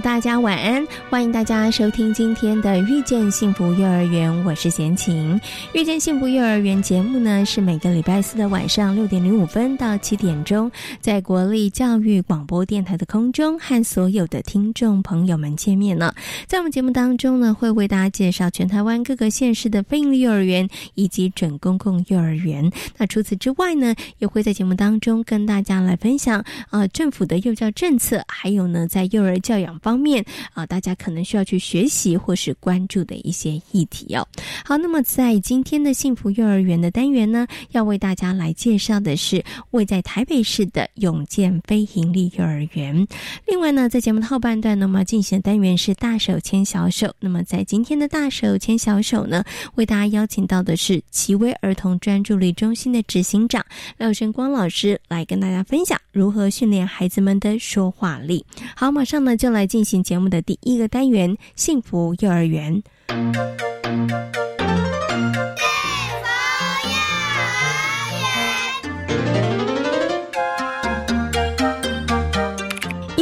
大家晚安！欢迎大家收听今天的《遇见幸福幼儿园》，我是贤琴。《遇见幸福幼儿园》节目呢，是每个礼拜四的晚上六点零五分到七点钟，在国立教育广播电台的空中和所有的听众朋友们见面了。在我们节目当中呢，会为大家介绍全台湾各个县市的非营利幼儿园以及准公共幼儿园。那除此之外呢，也会在节目当中跟大家来分享啊政府的幼教政策，还有呢在幼儿教养方面啊，大家可能需要去学习或是关注的一些议题哦。好，那么在今天的幸福幼儿园的单元呢，要为大家来介绍的是位在台北市的永健非营利幼儿园。另外呢，在节目的后半段，那么进行的单元是大手牵小手。那么在今天的大手牵小手呢，为大家邀请到的是奇威儿童专注力中心的执行长廖生光老师来跟大家分享如何训练孩子们的说话力。好，马上呢就来进行节目的第一个单元——幸福幼儿园。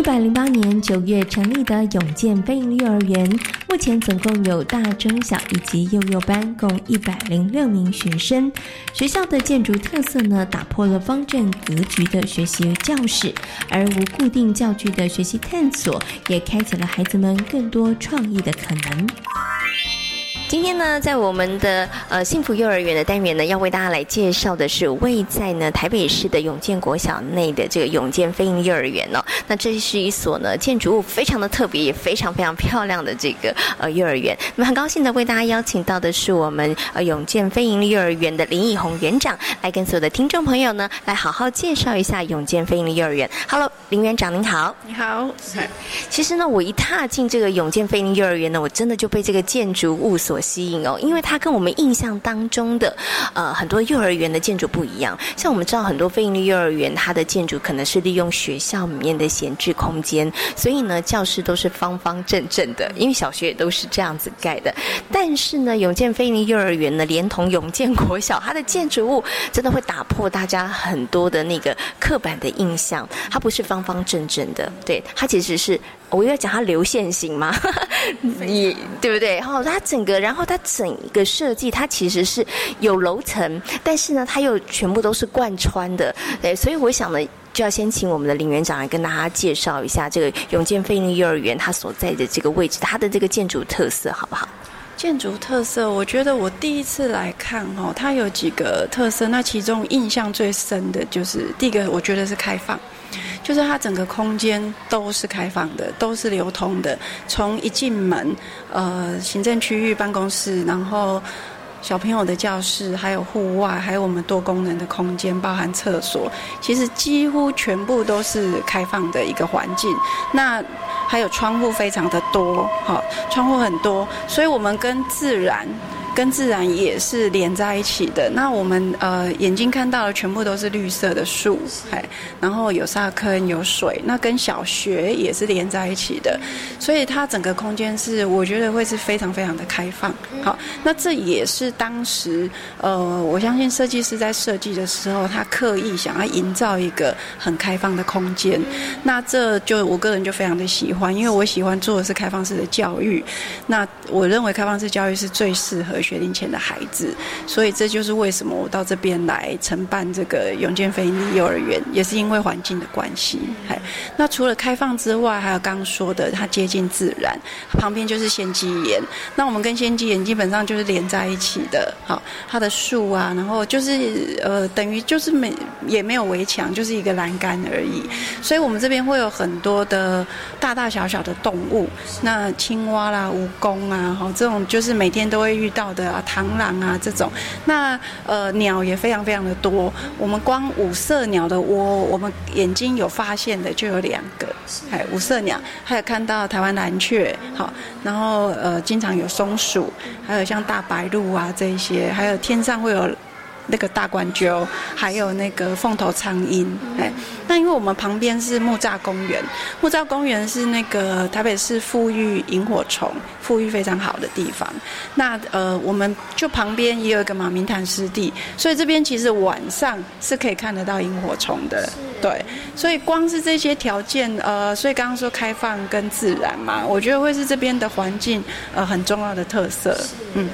一百零八年九月成立的永健飞鹰幼儿园，目前总共有大、中、小以及幼幼班，共一百零六名学生。学校的建筑特色呢，打破了方正格局的学习教室，而无固定教具的学习探索，也开启了孩子们更多创意的可能。今天呢，在我们的呃幸福幼儿园的单元呢，要为大家来介绍的是位在呢台北市的永健国小内的这个永健飞鹰幼儿园哦。那这是一所呢建筑物非常的特别，也非常非常漂亮的这个呃幼儿园。那么很高兴的为大家邀请到的是我们呃永健飞鹰幼儿园的林以红园长，来跟所有的听众朋友呢来好好介绍一下永健飞鹰幼儿园。Hello，林园长您好。你好。其实呢，我一踏进这个永健飞鹰幼儿园呢，我真的就被这个建筑物所吸引哦，因为它跟我们印象当中的呃很多幼儿园的建筑不一样。像我们知道很多非营利幼儿园，它的建筑可能是利用学校里面的闲置空间，所以呢教室都是方方正正的，因为小学也都是这样子盖的。但是呢，永健非营利幼儿园呢，连同永健国小，它的建筑物真的会打破大家很多的那个刻板的印象。它不是方方正正的，对，它其实是我要讲它流线型嘛，你对不对？然后它整个，然后它整个设计，它其实是有楼层，但是呢，它又全部都是贯穿的，对，所以我想呢，就要先请我们的林园长来跟大家介绍一下这个永健飞鹰幼儿园它所在的这个位置，它的这个建筑特色，好不好？建筑特色，我觉得我第一次来看哦，它有几个特色，那其中印象最深的就是第一个，我觉得是开放。就是它整个空间都是开放的，都是流通的。从一进门，呃，行政区域办公室，然后小朋友的教室，还有户外，还有我们多功能的空间，包含厕所，其实几乎全部都是开放的一个环境。那还有窗户非常的多，好，窗户很多，所以我们跟自然。跟自然也是连在一起的。那我们呃眼睛看到的全部都是绿色的树，哎，然后有沙坑有水，那跟小学也是连在一起的。所以它整个空间是我觉得会是非常非常的开放。好，那这也是当时呃我相信设计师在设计的时候，他刻意想要营造一个很开放的空间。那这就我个人就非常的喜欢，因为我喜欢做的是开放式的教育。那我认为开放式教育是最适合。学龄前的孩子，所以这就是为什么我到这边来承办这个永健非营利幼儿园，也是因为环境的关系。哎，那除了开放之外，还有刚刚说的，它接近自然，旁边就是仙鸡岩。那我们跟仙鸡岩基本上就是连在一起的，好，它的树啊，然后就是呃，等于就是没也没有围墙，就是一个栏杆而已。所以我们这边会有很多的大大小小的动物，那青蛙啦、蜈蚣啊，哈，这种就是每天都会遇到的啊，螳螂啊这种。那呃，鸟也非常非常的多。我们光五色鸟的窝，我们眼睛有发现的就有两个，哎，五色鸟，还有看到台湾蓝雀，好，然后呃，经常有松鼠，还有像大白鹭啊这一些，还有天上会有。那个大冠鸠，还有那个凤头苍鹰，哎，那因为我们旁边是木栅公园，木栅公园是那个台北市富裕萤火虫富裕非常好的地方。那呃，我们就旁边也有一个马明潭湿地，所以这边其实晚上是可以看得到萤火虫的。对，所以光是这些条件，呃，所以刚刚说开放跟自然嘛，我觉得会是这边的环境呃很重要的特色。嗯。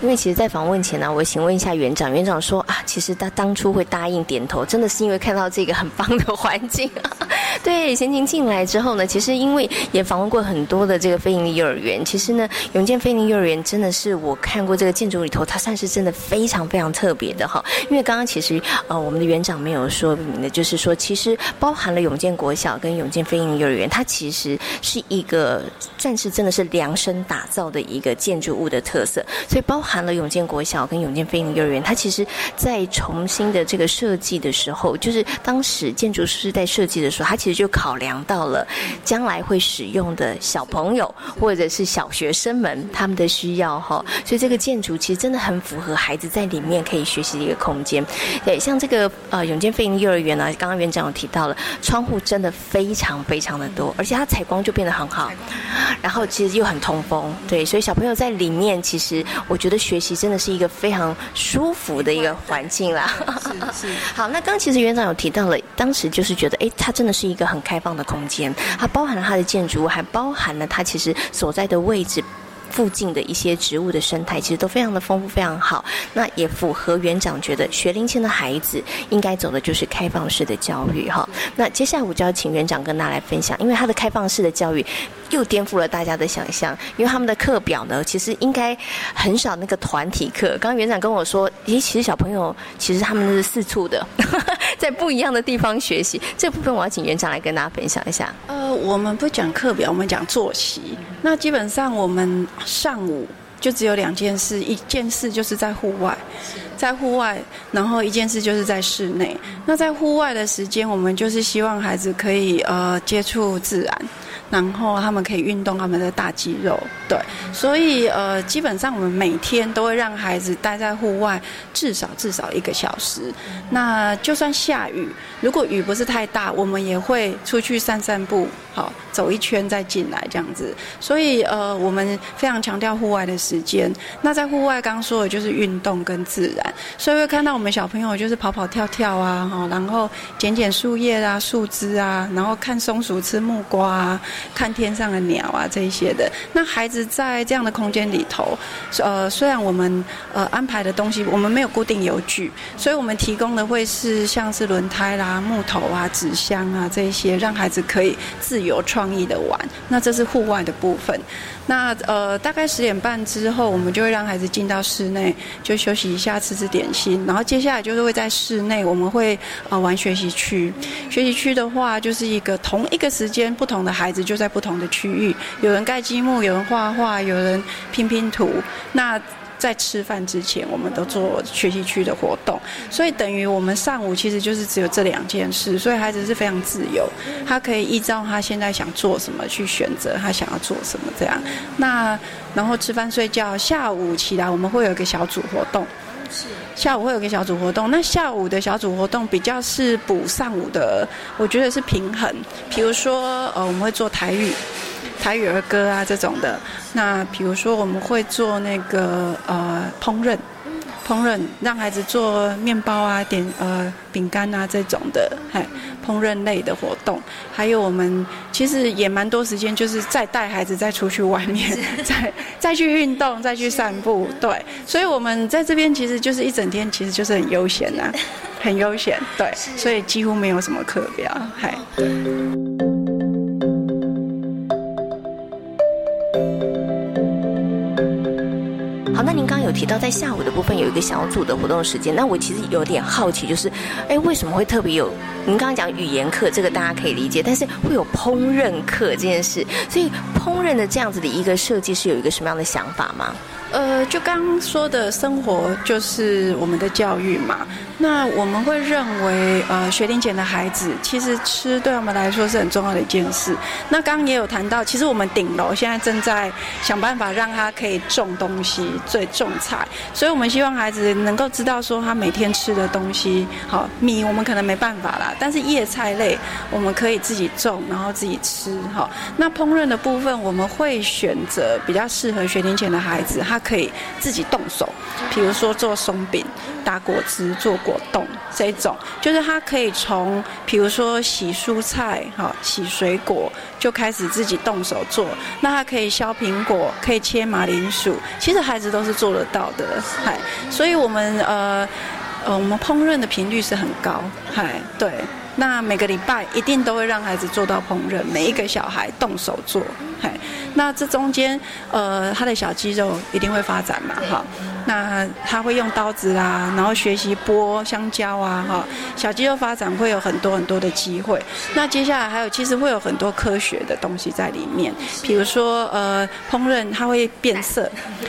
因为其实，在访问前呢，我请问一下园长。园长说啊，其实他当初会答应点头，真的是因为看到这个很棒的环境。对，贤琴进来之后呢，其实因为也访问过很多的这个非营利幼儿园，其实呢，永健非营利幼儿园真的是我看过这个建筑里头，它算是真的非常非常特别的哈。因为刚刚其实呃，我们的园长没有说明的，就是说其实包含了永健国小跟永健非营利幼儿园，它其实是一个算是真的是量身打造的一个建筑物的特色，所以包。含了永建国小跟永建飞鹰幼儿园，它其实，在重新的这个设计的时候，就是当时建筑师在设计的时候，他其实就考量到了将来会使用的小朋友或者是小学生们他们的需要哈，所以这个建筑其实真的很符合孩子在里面可以学习的一个空间。对，像这个呃永建飞鹰幼儿园呢，刚刚园长有提到了，窗户真的非常非常的多，而且它采光就变得很好，然后其实又很通风，对，所以小朋友在里面其实我觉得。学习真的是一个非常舒服的一个环境啦。是是。好，那刚其实园长有提到了，当时就是觉得，哎，它真的是一个很开放的空间，它包含了它的建筑物，还包含了它其实所在的位置。附近的一些植物的生态其实都非常的丰富，非常好。那也符合园长觉得学龄前的孩子应该走的就是开放式的教育哈。那接下来我就要请园长跟大家来分享，因为他的开放式的教育又颠覆了大家的想象。因为他们的课表呢，其实应该很少那个团体课。刚刚园长跟我说，咦，其实小朋友其实他们是四处的，在不一样的地方学习。这部分我要请园长来跟大家分享一下。呃，我们不讲课表，我们讲作息。那基本上我们。上午就只有两件事，一件事就是在户外，在户外，然后一件事就是在室内。那在户外的时间，我们就是希望孩子可以呃接触自然。然后他们可以运动他们的大肌肉，对，所以呃，基本上我们每天都会让孩子待在户外至少至少一个小时。那就算下雨，如果雨不是太大，我们也会出去散散步，好，走一圈再进来这样子。所以呃，我们非常强调户外的时间。那在户外，刚刚说的就是运动跟自然，所以会看到我们小朋友就是跑跑跳跳啊，然后捡捡树叶啊、树枝啊，然后看松鼠吃木瓜啊。看天上的鸟啊，这一些的。那孩子在这样的空间里头，呃，虽然我们呃安排的东西，我们没有固定油具，所以我们提供的会是像是轮胎啦、木头啊、纸箱啊这一些，让孩子可以自由创意的玩。那这是户外的部分。那呃，大概十点半之后，我们就会让孩子进到室内，就休息一下，吃吃点心。然后接下来就是会在室内，我们会呃玩学习区。学习区的话，就是一个同一个时间，不同的孩子就在不同的区域，有人盖积木，有人画画，有人拼拼图。那在吃饭之前，我们都做学习区的活动，所以等于我们上午其实就是只有这两件事，所以孩子是非常自由，他可以依照他现在想做什么去选择他想要做什么这样。那然后吃饭睡觉，下午起来我们会有一个小组活动，是下午会有个小组活动。那下午的小组活动比较是补上午的，我觉得是平衡。比如说呃，我们会做台语。台语儿歌啊，这种的。那比如说，我们会做那个呃烹饪，烹饪，让孩子做面包啊、点呃饼干啊这种的，嗨，烹饪类的活动。还有我们其实也蛮多时间，就是再带孩子再出去外面，再再去运动，再去散步。对，所以我们在这边其实就是一整天，其实就是很悠闲呐，很悠闲。对，所以几乎没有什么课表，嗨。好，那您刚刚有提到在下午的部分有一个小组的活动时间，那我其实有点好奇，就是，哎，为什么会特别有？您刚刚讲语言课，这个大家可以理解，但是会有烹饪课这件事，所以烹饪的这样子的一个设计是有一个什么样的想法吗？呃，就刚刚说的生活就是我们的教育嘛。那我们会认为，呃，学龄前的孩子其实吃对我们来说是很重要的一件事。那刚刚也有谈到，其实我们顶楼现在正在想办法让他可以种东西，最种菜。所以我们希望孩子能够知道说，他每天吃的东西，好米我们可能没办法啦，但是叶菜类我们可以自己种，然后自己吃。哈，那烹饪的部分我们会选择比较适合学龄前的孩子，他可以自己动手，比如说做松饼、打果汁、做。果冻这种，就是他可以从，比如说洗蔬菜、哈洗水果，就开始自己动手做。那他可以削苹果，可以切马铃薯，其实孩子都是做得到的，嗨。所以我们呃呃，我们烹饪的频率是很高，嗨，对。那每个礼拜一定都会让孩子做到烹饪，每一个小孩动手做，嘿。那这中间呃，他的小肌肉一定会发展嘛，哈。那他会用刀子啦，然后学习剥香蕉啊，哈，小肌肉发展会有很多很多的机会。那接下来还有，其实会有很多科学的东西在里面，比如说呃，烹饪它会变色，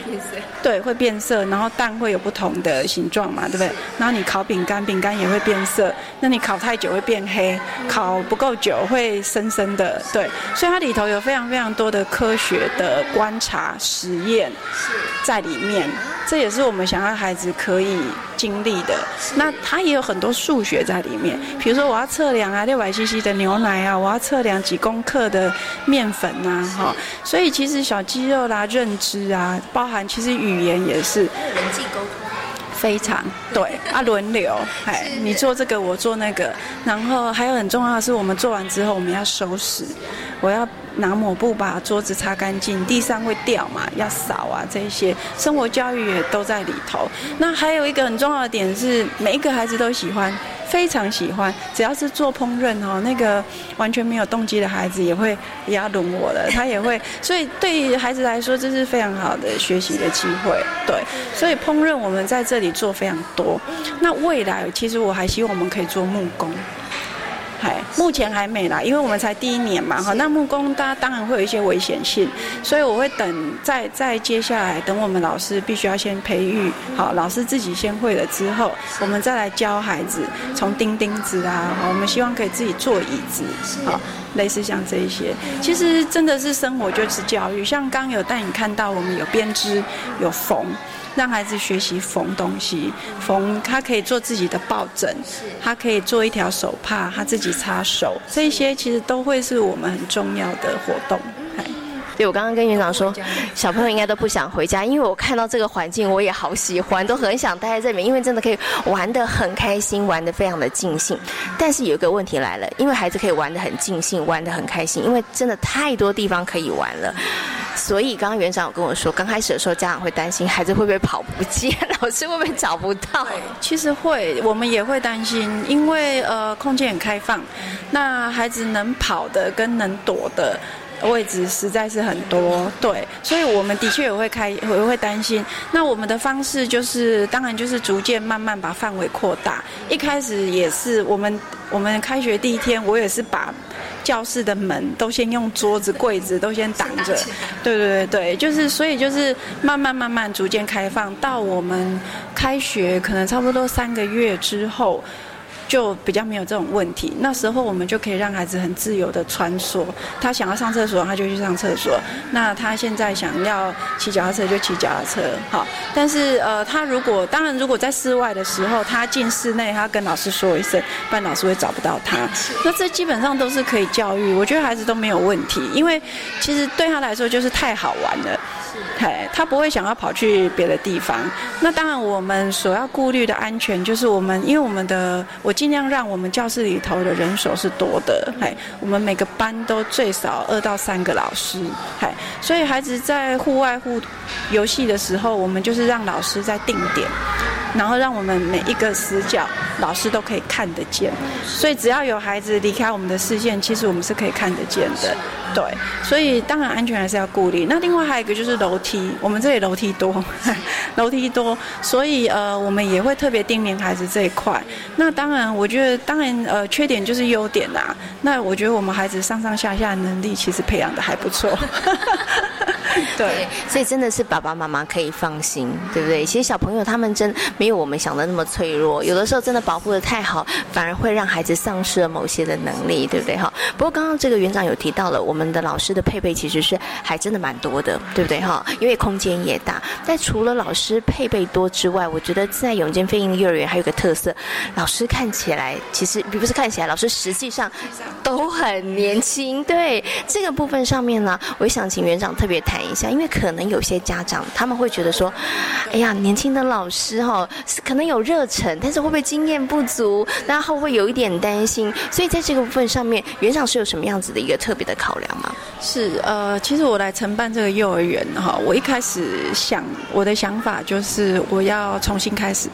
变色，对，会变色，然后蛋会有不同的形状嘛，对不对？然后你烤饼干，饼干也会变色，那你烤太久会变黑，烤不够久会深深的，对，所以它里头有非常非常多的科学的观察实验在里面，这也。是我们想要孩子可以经历的，那他也有很多数学在里面。比如说，我要测量啊，六百 CC 的牛奶啊，我要测量几公克的面粉呐，哈。所以其实小肌肉啦、认知啊，包含其实语言也是人际沟通，非常。对。啊，轮流，哎，你做这个，我做那个，然后还有很重要的是，我们做完之后我们要收拾，我要。拿抹布把桌子擦干净，地上会掉嘛，要扫啊，这些。生活教育也都在里头。那还有一个很重要的点是，每一个孩子都喜欢，非常喜欢。只要是做烹饪哦，那个完全没有动机的孩子也会也要轮我了，他也会。所以对于孩子来说，这是非常好的学习的机会。对，所以烹饪我们在这里做非常多。那未来其实我还希望我们可以做木工。嗨，目前还没啦，因为我们才第一年嘛，哈。那木工它当然会有一些危险性，所以我会等，再再接下来等我们老师必须要先培育好，老师自己先会了之后，我们再来教孩子从钉钉子啊，我们希望可以自己做椅子，好，类似像这一些，其实真的是生活就是教育，像刚有带你看到，我们有编织，有缝。让孩子学习缝东西，缝他可以做自己的抱枕，他可以做一条手帕，他自己擦手，这些其实都会是我们很重要的活动。对，我刚刚跟园长说，小朋友应该都不想回家，因为我看到这个环境，我也好喜欢，都很想待在这里，因为真的可以玩得很开心，玩得非常的尽兴。但是有一个问题来了，因为孩子可以玩得很尽兴，玩得很开心，因为真的太多地方可以玩了。所以刚刚园长有跟我说，刚开始的时候家长会担心孩子会不会跑不见，老师会不会找不到？其实会，我们也会担心，因为呃空间很开放，那孩子能跑的跟能躲的。位置实在是很多，对，所以我们的确也会开，也会担心。那我们的方式就是，当然就是逐渐慢慢把范围扩大。一开始也是我们，我们开学第一天，我也是把教室的门都先用桌子、柜子都先挡着。对对对对，就是所以就是慢慢慢慢逐渐开放，到我们开学可能差不多三个月之后。就比较没有这种问题，那时候我们就可以让孩子很自由的穿梭，他想要上厕所他就去上厕所，那他现在想要骑脚踏车就骑脚踏车，好，但是呃，他如果当然如果在室外的时候，他进室内，他跟老师说一声，不然老师会找不到他，那这基本上都是可以教育，我觉得孩子都没有问题，因为其实对他来说就是太好玩了。嘿，他不会想要跑去别的地方。那当然，我们所要顾虑的安全，就是我们因为我们的我尽量让我们教室里头的人手是多的，嘿，我们每个班都最少二到三个老师，嘿，所以孩子在户外户游戏的时候，我们就是让老师在定点。然后让我们每一个死角老师都可以看得见，所以只要有孩子离开我们的视线，其实我们是可以看得见的。对，所以当然安全还是要顾虑。那另外还有一个就是楼梯，我们这里楼梯多，楼梯多，所以呃我们也会特别叮咛孩子这一块。那当然，我觉得当然呃缺点就是优点啦。那我觉得我们孩子上上下下能力其实培养的还不错。对，所以真的是爸爸妈妈可以放心，对不对？其实小朋友他们真没有我们想的那么脆弱，有的时候真的保护的太好，反而会让孩子丧失了某些的能力，对不对？哈。不过刚刚这个园长有提到了，我们的老师的配备其实是还真的蛮多的，对不对？哈，因为空间也大。但除了老师配备多之外，我觉得在永健飞鹰幼儿园还有个特色，老师看起来其实不是看起来，老师实际上都很年轻。对这个部分上面呢，我想请园长特别谈。一下，因为可能有些家长他们会觉得说，哎呀，年轻的老师哈，可能有热忱，但是会不会经验不足？然后会有一点担心，所以在这个部分上面，园长是有什么样子的一个特别的考量吗？是呃，其实我来承办这个幼儿园哈，我一开始想我的想法就是我要重新开始，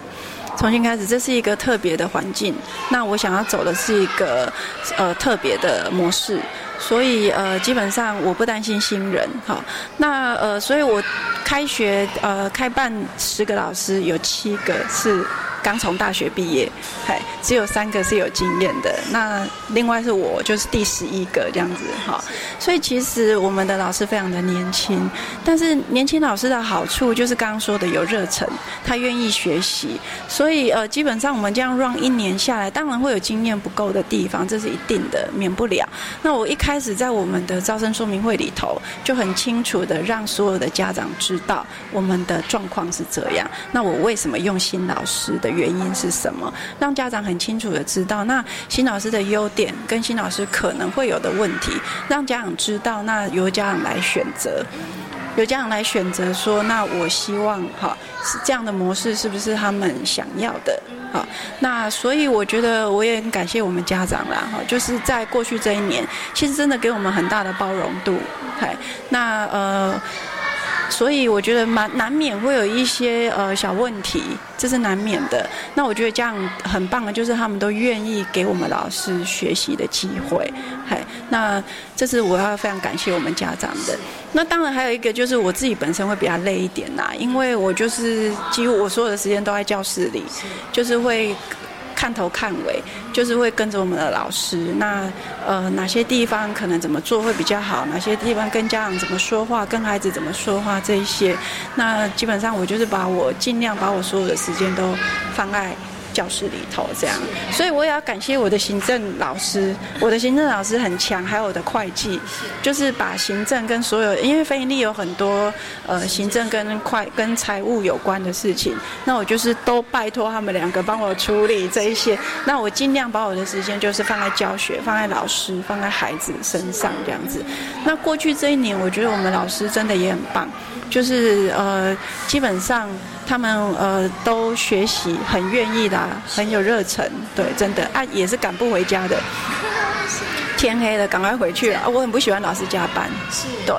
重新开始，这是一个特别的环境，那我想要走的是一个呃特别的模式。所以呃，基本上我不担心新人，哈。那呃，所以我开学呃开办十个老师，有七个是。刚从大学毕业，嘿，只有三个是有经验的。那另外是我，就是第十一个这样子，哈。所以其实我们的老师非常的年轻，但是年轻老师的好处就是刚刚说的有热忱，他愿意学习。所以呃，基本上我们这样 run 一年下来，当然会有经验不够的地方，这是一定的，免不了。那我一开始在我们的招生说明会里头，就很清楚的让所有的家长知道我们的状况是这样。那我为什么用新老师的？原因是什么？让家长很清楚的知道，那新老师的优点跟新老师可能会有的问题，让家长知道，那由家长来选择，由家长来选择说，那我希望哈是这样的模式，是不是他们想要的？好，那所以我觉得我也很感谢我们家长啦，哈，就是在过去这一年，其实真的给我们很大的包容度，嗨，那呃。所以我觉得蛮难免会有一些呃小问题，这是难免的。那我觉得这样很棒的，就是他们都愿意给我们老师学习的机会。嘿，那这是我要非常感谢我们家长的。那当然还有一个就是我自己本身会比较累一点啦，因为我就是几乎我所有的时间都在教室里，就是会。看头看尾，就是会跟着我们的老师。那呃，哪些地方可能怎么做会比较好？哪些地方跟家长怎么说话，跟孩子怎么说话这一些，那基本上我就是把我尽量把我所有的时间都放在。教室里头这样，所以我也要感谢我的行政老师，我的行政老师很强，还有我的会计，就是把行政跟所有，因为非盈利有很多呃行政跟会跟财务有关的事情，那我就是都拜托他们两个帮我处理这一些，那我尽量把我的时间就是放在教学，放在老师，放在孩子身上这样子。那过去这一年，我觉得我们老师真的也很棒，就是呃基本上。他们呃都学习很愿意的，很有热忱，对，真的啊也是赶不回家的，天黑了赶快回去啊！我很不喜欢老师加班，是，对。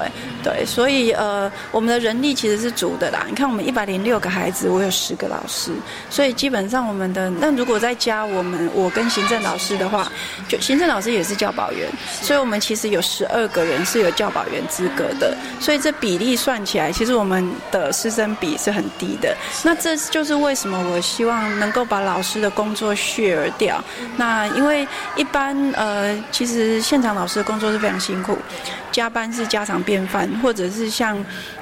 对，所以呃，我们的人力其实是足的啦。你看，我们一百零六个孩子，我有十个老师，所以基本上我们的那如果再加我们我跟行政老师的话，就行政老师也是教保员，所以我们其实有十二个人是有教保员资格的。所以这比例算起来，其实我们的师生比是很低的。那这就是为什么我希望能够把老师的工作削而掉。那因为一般呃，其实现场老师的工作是非常辛苦。加班是家常便饭，或者是像，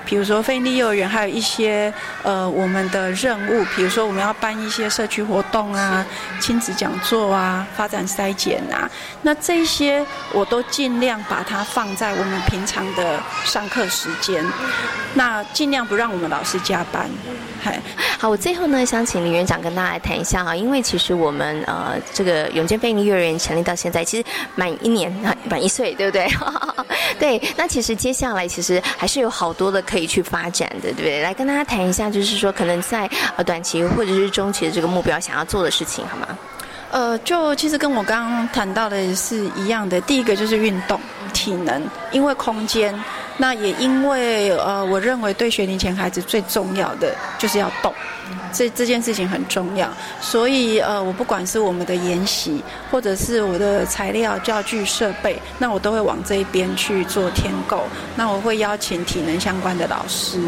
比如说费力幼儿园，还有一些呃我们的任务，比如说我们要办一些社区活动啊、亲子讲座啊、发展筛检啊，那这些我都尽量把它放在我们平常的上课时间，那尽量不让我们老师加班。好，我最后呢想请林院长跟大家来谈一下哈，因为其实我们呃这个永健飞尼幼儿园成立到现在，其实满一年，满一岁，对不对？对，那其实接下来其实还是有好多的可以去发展的，对不对？来跟大家谈一下，就是说可能在呃短期或者是中期的这个目标想要做的事情，好吗？呃，就其实跟我刚刚谈到的是一样的，第一个就是运动体能，因为空间。那也因为呃，我认为对学龄前孩子最重要的就是要动，这这件事情很重要。所以呃，我不管是我们的研习，或者是我的材料、教具、设备，那我都会往这一边去做添购。那我会邀请体能相关的老师。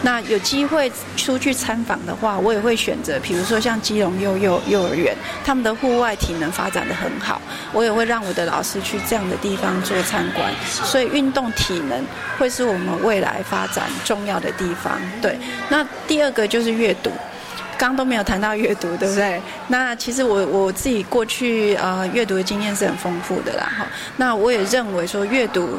那有机会出去参访的话，我也会选择，比如说像基隆幼幼幼儿园，他们的户户外体能发展的很好，我也会让我的老师去这样的地方做参观。所以运动体能。会是我们未来发展重要的地方。对，那第二个就是阅读，刚刚都没有谈到阅读，对不对？那其实我我自己过去呃阅读的经验是很丰富的啦。哈，那我也认为说阅读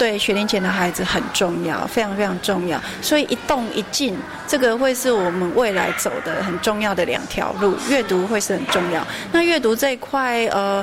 对学龄前的孩子很重要，非常非常重要。所以一动一静，这个会是我们未来走的很重要的两条路，阅读会是很重要。那阅读这一块，呃。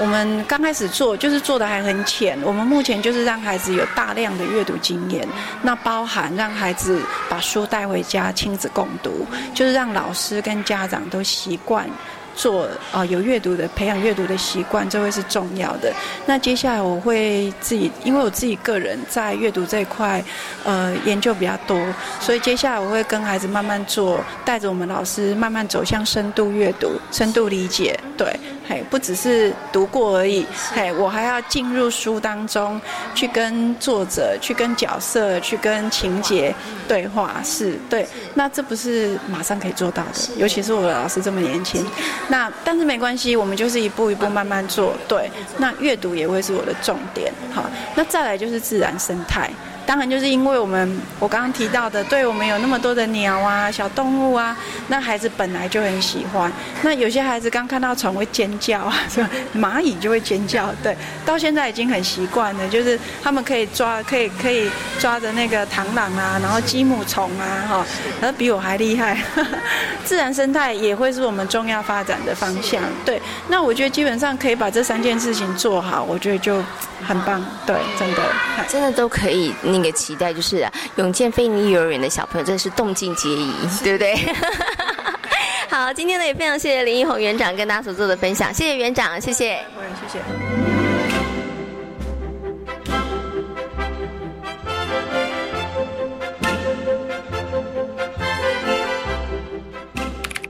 我们刚开始做，就是做的还很浅。我们目前就是让孩子有大量的阅读经验，那包含让孩子把书带回家亲子共读，就是让老师跟家长都习惯。做啊有阅读的培养阅读的习惯，这会是重要的。那接下来我会自己，因为我自己个人在阅读这一块，呃，研究比较多，所以接下来我会跟孩子慢慢做，带着我们老师慢慢走向深度阅读、深度理解。对，嘿，不只是读过而已，嘿，我还要进入书当中去跟作者、去跟角色、去跟情节对话。是对，那这不是马上可以做到的，尤其是我的老师这么年轻。那但是没关系，我们就是一步一步慢慢做。对，那阅读也会是我的重点。好，那再来就是自然生态。当然，就是因为我们我刚刚提到的，对我们有那么多的鸟啊、小动物啊，那孩子本来就很喜欢。那有些孩子刚看到虫会尖叫啊，是吧？蚂蚁就会尖叫，对。到现在已经很习惯了，就是他们可以抓，可以可以抓着那个螳螂啊，然后鸡母虫啊，哈，然后比我还厉害。自然生态也会是我们重要发展的方向。对，那我觉得基本上可以把这三件事情做好，我觉得就很棒。对，真的，真的都可以。那个期待就是永健飞尼幼儿园的小朋友真的是动静皆宜，对不对？好，今天呢也非常谢谢林一红园长跟大家所做的分享，谢谢园长，谢谢，谢谢。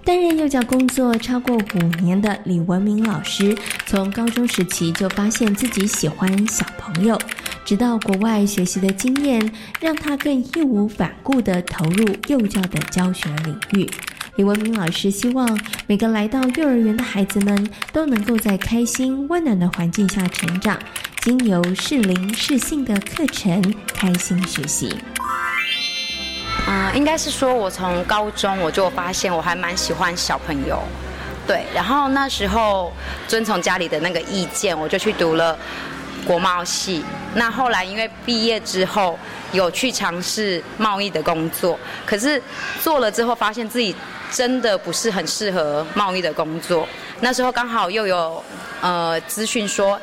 担任幼教工作超过五年的李文明老师，从高中时期就发现自己喜欢小朋友。直到国外学习的经验，让他更义无反顾地投入幼教的教学领域。李文明老师希望每个来到幼儿园的孩子们都能够在开心、温暖的环境下成长，经由适龄适性的课程开心学习。嗯，应该是说，我从高中我就发现我还蛮喜欢小朋友，对。然后那时候遵从家里的那个意见，我就去读了。国贸系，那后来因为毕业之后有去尝试贸易的工作，可是做了之后发现自己真的不是很适合贸易的工作。那时候刚好又有呃资讯说，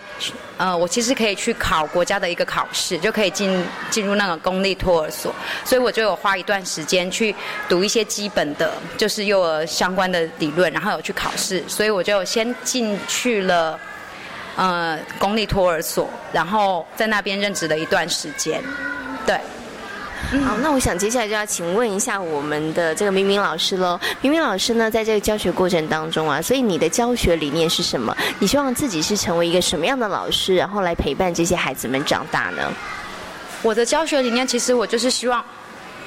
呃我其实可以去考国家的一个考试，就可以进进入那个公立托儿所，所以我就有花一段时间去读一些基本的，就是幼儿相关的理论，然后有去考试，所以我就先进去了。呃，公立托儿所，然后在那边任职了一段时间，对。好，那我想接下来就要请问一下我们的这个明明老师喽。明明老师呢，在这个教学过程当中啊，所以你的教学理念是什么？你希望自己是成为一个什么样的老师，然后来陪伴这些孩子们长大呢？我的教学理念，其实我就是希望，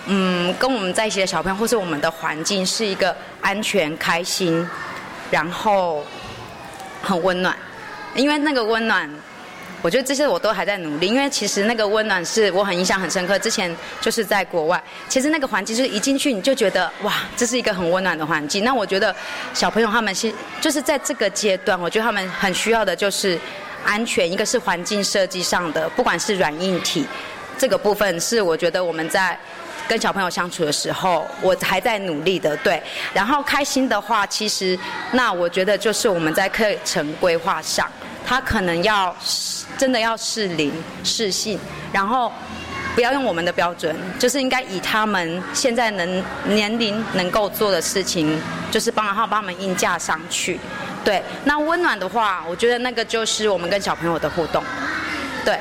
嗯，跟我们在一起的小朋友，或是我们的环境，是一个安全、开心，然后很温暖。因为那个温暖，我觉得这些我都还在努力。因为其实那个温暖是我很印象很深刻。之前就是在国外，其实那个环境就是一进去你就觉得哇，这是一个很温暖的环境。那我觉得小朋友他们是就是在这个阶段，我觉得他们很需要的就是安全。一个是环境设计上的，不管是软硬体这个部分，是我觉得我们在跟小朋友相处的时候，我还在努力的，对。然后开心的话，其实那我觉得就是我们在课程规划上，他可能要真的要适龄适性，然后不要用我们的标准，就是应该以他们现在能年龄能够做的事情，就是帮然后帮他们应架上去。对，那温暖的话，我觉得那个就是我们跟小朋友的互动。对，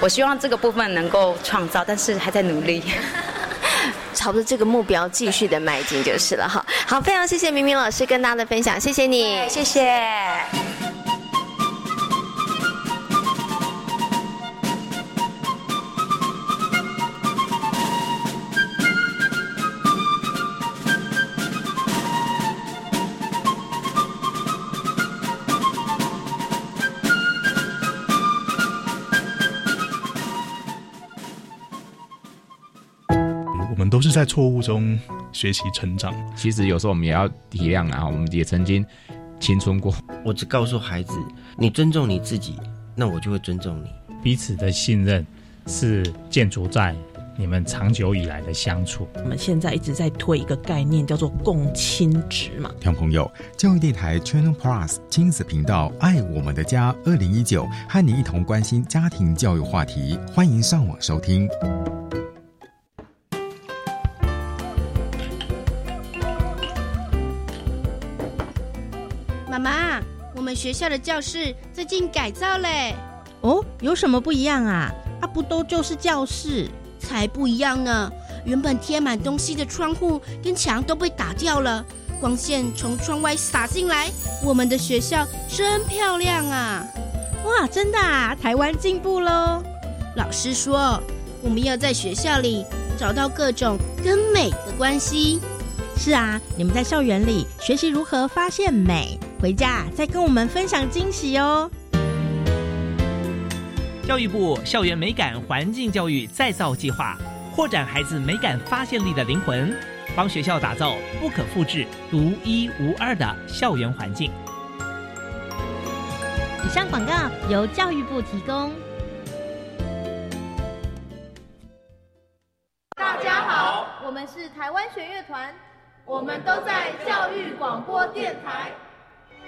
我希望这个部分能够创造，但是还在努力。朝着这个目标继续的迈进就是了哈。好，非常谢谢明明老师跟大家的分享，谢谢你，谢谢。是在错误中学习成长。其实有时候我们也要体谅啊，我们也曾经青春过。我只告诉孩子，你尊重你自己，那我就会尊重你。彼此的信任是建筑在你们长久以来的相处。我们现在一直在推一个概念，叫做共亲职嘛。听众朋友，教育电台 Channel Plus 亲子频道《爱我们的家》二零一九，和你一同关心家庭教育话题，欢迎上网收听。学校的教室最近改造嘞，哦，有什么不一样啊？啊，不都就是教室？才不一样呢！原本贴满东西的窗户跟墙都被打掉了，光线从窗外洒进来，我们的学校真漂亮啊！哇，真的啊！台湾进步喽！老师说，我们要在学校里找到各种跟美的关系。是啊，你们在校园里学习如何发现美。回家再跟我们分享惊喜哦！教育部校园美感环境教育再造计划，扩展孩子美感发现力的灵魂，帮学校打造不可复制、独一无二的校园环境。以上广告由教育部提供。大家好，我们是台湾弦乐团，我们都在教育广播电台。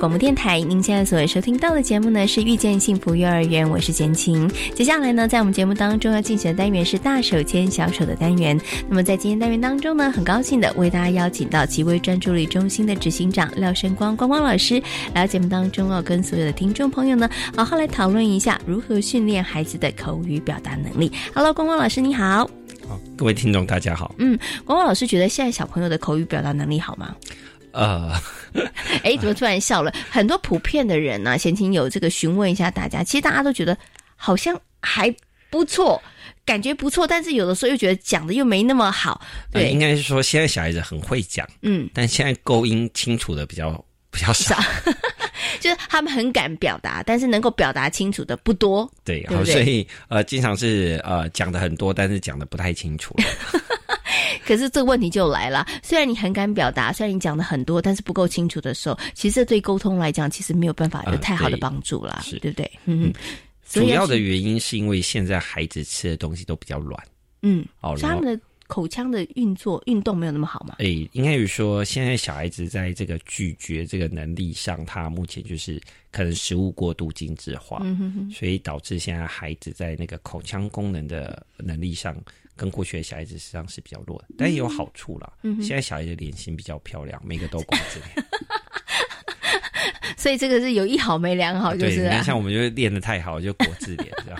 广播电台，您现在所收听到的节目呢是遇见幸福幼儿园，我是简晴。接下来呢，在我们节目当中要进行的单元是大手牵小手的单元。那么在今天单元当中呢，很高兴的为大家邀请到极微专注力中心的执行长廖生光光光老师来到节目当中哦，跟所有的听众朋友呢，好好来讨论一下如何训练孩子的口语表达能力。Hello，光光老师你好。好，各位听众大家好。嗯，光光老师觉得现在小朋友的口语表达能力好吗？呃，哎，怎么突然笑了？很多普遍的人呢，先请有这个询问一下大家，其实大家都觉得好像还不错，感觉不错，但是有的时候又觉得讲的又没那么好。对，应该是说现在小孩子很会讲，嗯，但现在勾音清楚的比较比较 少，就是他们很敢表达，但是能够表达清楚的不多。对，好，所以呃，经常是呃讲的很多，但是讲的不太清楚。可是这个问题就来了，虽然你很敢表达，虽然你讲的很多，但是不够清楚的时候，其实这对沟通来讲，其实没有办法有太好的帮助啦，对不对？嗯，主要的原因是因为现在孩子吃的东西都比较软，嗯，哦，他们的口腔的运作运动没有那么好嘛？哎，应该是说现在小孩子在这个咀嚼这个能力上，他目前就是可能食物过度精致化，嗯哼哼，所以导致现在孩子在那个口腔功能的能力上。跟过去的小孩子实际上是比较弱的，但也有好处啦。现在小孩的脸型比较漂亮，每个都瓜子脸，所以这个是有一好没两好，就是像我们就练的太好，就国字脸这样。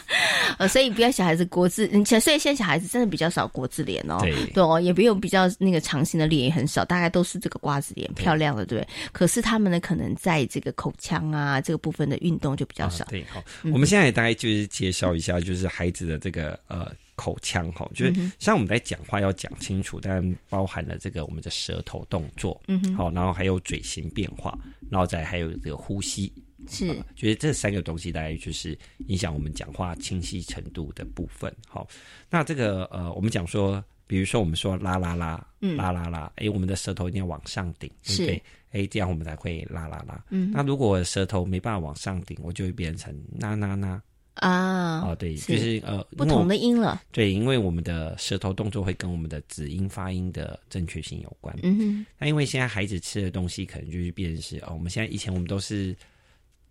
呃，所以不要小孩子国字，嗯，所以现在小孩子真的比较少国字脸哦，对对哦，也不用比较那个长形的脸也很少，大概都是这个瓜子脸，漂亮的，对对？可是他们呢，可能在这个口腔啊这个部分的运动就比较少。对，好，我们现在大概就是介绍一下，就是孩子的这个呃口腔哈，就是像我们在讲话要讲清楚，但包含了这个我们的舌头动作，嗯哼，好，然后还有嘴型变化，然后再还有这个呼吸，是，就是这三个东西大概就是影响我们讲话清晰程度的部分。好，那这个呃，我们讲说，比如说我们说啦啦啦，啦啦啦，哎，我们的舌头一定要往上顶，是。哎，这样我们才会啦啦啦。嗯，那如果舌头没办法往上顶，我就会变成啦啦啦啊。哦，对，就是呃不同的音了。对，因为我们的舌头动作会跟我们的子音发音的正确性有关。嗯哼。那因为现在孩子吃的东西可能就是变成是哦，我们现在以前我们都是。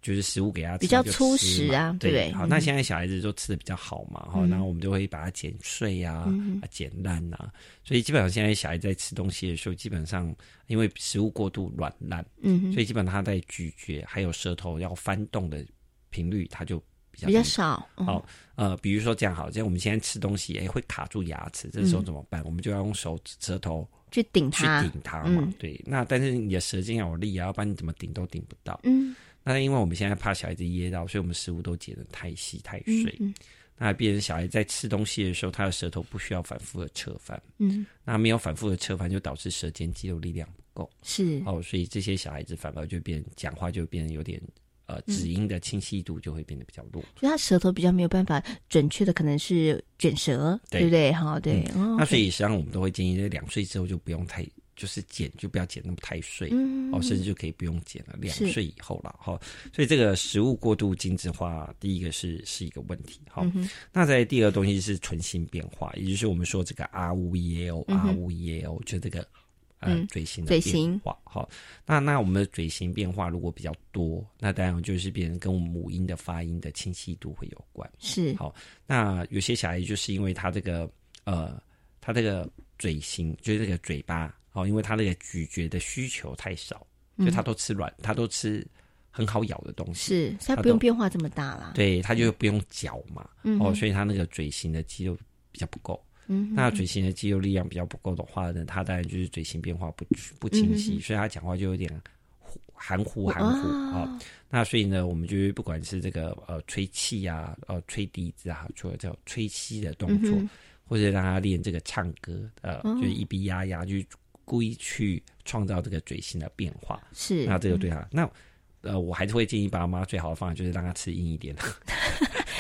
就是食物给他吃比较粗食啊，对不对？好，那现在小孩子都吃的比较好嘛，哈，然后我们就会把它剪碎啊，剪烂啊，所以基本上现在小孩在吃东西的时候，基本上因为食物过度软烂，嗯，所以基本上他在咀嚼还有舌头要翻动的频率，他就比较比较少。好，呃，比如说这样好，像我们现在吃东西，哎，会卡住牙齿，这时候怎么办？我们就要用手舌头去顶它，去顶它嘛。对，那但是你的舌尖要有力啊，要不然你怎么顶都顶不到。嗯。那因为我们现在怕小孩子噎到，所以我们食物都剪得太细太碎。嗯那变成小孩在吃东西的时候，他的舌头不需要反复的侧翻。嗯，那没有反复的侧翻，就导致舌尖肌肉力量不够。是哦，所以这些小孩子反而就变讲话就变得有点呃，指音的清晰度就会变得比较弱。就他舌头比较没有办法准确的，可能是卷舌，对不对？哈，对。那所以实际上我们都会建议，在两岁之后就不用太。就是剪就不要剪那么太碎，哦，甚至就可以不用剪了。两岁以后了哈，所以这个食物过度精致化，第一个是是一个问题。好，那在第二个东西是唇形变化，也就是我们说这个 R U E A O R U E O，就这个呃嘴型的变化。好，那那我们的嘴型变化如果比较多，那当然就是变成跟我们母音的发音的清晰度会有关。是好，那有些小孩就是因为他这个呃，他这个嘴型就是这个嘴巴。哦，因为他那个咀嚼的需求太少，所以他都吃软，他都吃很好咬的东西，是，他不用变化这么大了。对，他就不用嚼嘛。哦，所以他那个嘴型的肌肉比较不够。嗯，那嘴型的肌肉力量比较不够的话呢，他当然就是嘴型变化不不清晰，所以他讲话就有点含糊含糊啊。那所以呢，我们就是不管是这个呃吹气啊，呃吹笛子啊，除了叫吹气的动作，或者让他练这个唱歌，呃，就是一鼻呀呀，就。故意去创造这个嘴型的变化，是那这个对他那呃，我还是会建议爸妈最好的方法就是让他吃硬一点，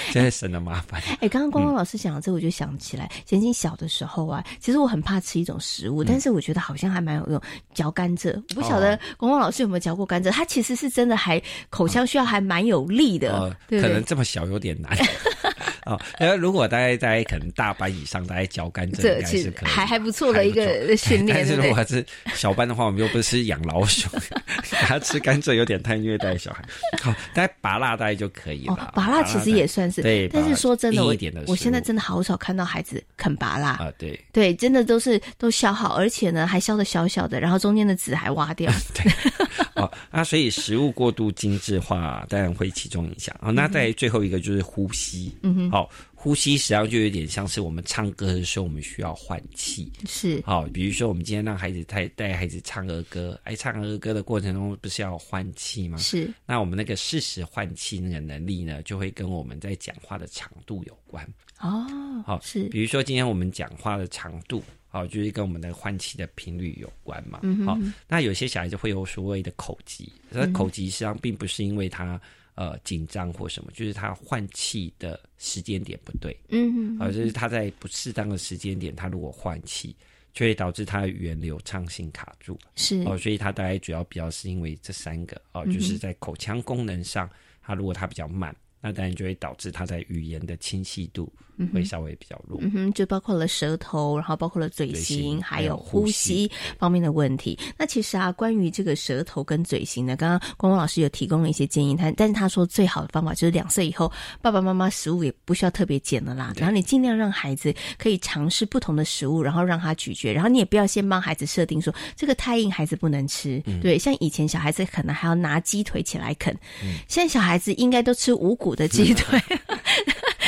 真的省了麻烦。哎，刚刚光光老师讲的这，我就想起来，简简小的时候啊，其实我很怕吃一种食物，但是我觉得好像还蛮有用，嚼甘蔗。我不晓得光光老师有没有嚼过甘蔗，它其实是真的还口腔需要还蛮有力的，可能这么小有点难。哦，因为如果大概在可能大班以上，大概嚼甘蔗应该是可以，还还不错的一个 训练。但是如果是小班的话，我们又不是养老鼠，他吃甘蔗有点太虐待小孩。好，大概拔蜡大概就可以了。拔蜡其实也算是对，但是说真的，我我现在真的好少看到孩子啃拔蜡啊。对对，真的都是都削好，而且呢还削的小小的，然后中间的籽还挖掉。对，哦，那所以食物过度精致化当然会其中影响。好，那在最后一个就是呼吸。嗯哼。好，呼吸实际上就有点像是我们唱歌的时候，我们需要换气。是，好，比如说我们今天让孩子带带孩子唱儿歌，哎，唱儿歌的过程中不是要换气吗？是，那我们那个适时换气那个能力呢，就会跟我们在讲话的长度有关。哦，好，是，比如说今天我们讲话的长度，好，就是跟我们的换气的频率有关嘛。好，那有些小孩子会有所谓的口疾，那口疾实际上并不是因为他。呃，紧张或什么，就是他换气的时间点不对，嗯，啊，就是他在不适当的时间点，他如果换气，就会导致他的语言流畅性卡住，是哦，所以他大概主要比较是因为这三个哦，就是在口腔功能上，他如果他比较慢，那当然就会导致他在语言的清晰度。会稍微比较弱，嗯哼，就包括了舌头，然后包括了嘴型，还有呼吸方面的问题。那其实啊，关于这个舌头跟嘴型呢，刚刚光光老师有提供了一些建议，他但是他说最好的方法就是两岁以后，爸爸妈妈食物也不需要特别减了啦，然后你尽量让孩子可以尝试不同的食物，然后让他咀嚼，然后你也不要先帮孩子设定说这个太硬孩子不能吃，对，像以前小孩子可能还要拿鸡腿起来啃，现在小孩子应该都吃无骨的鸡腿。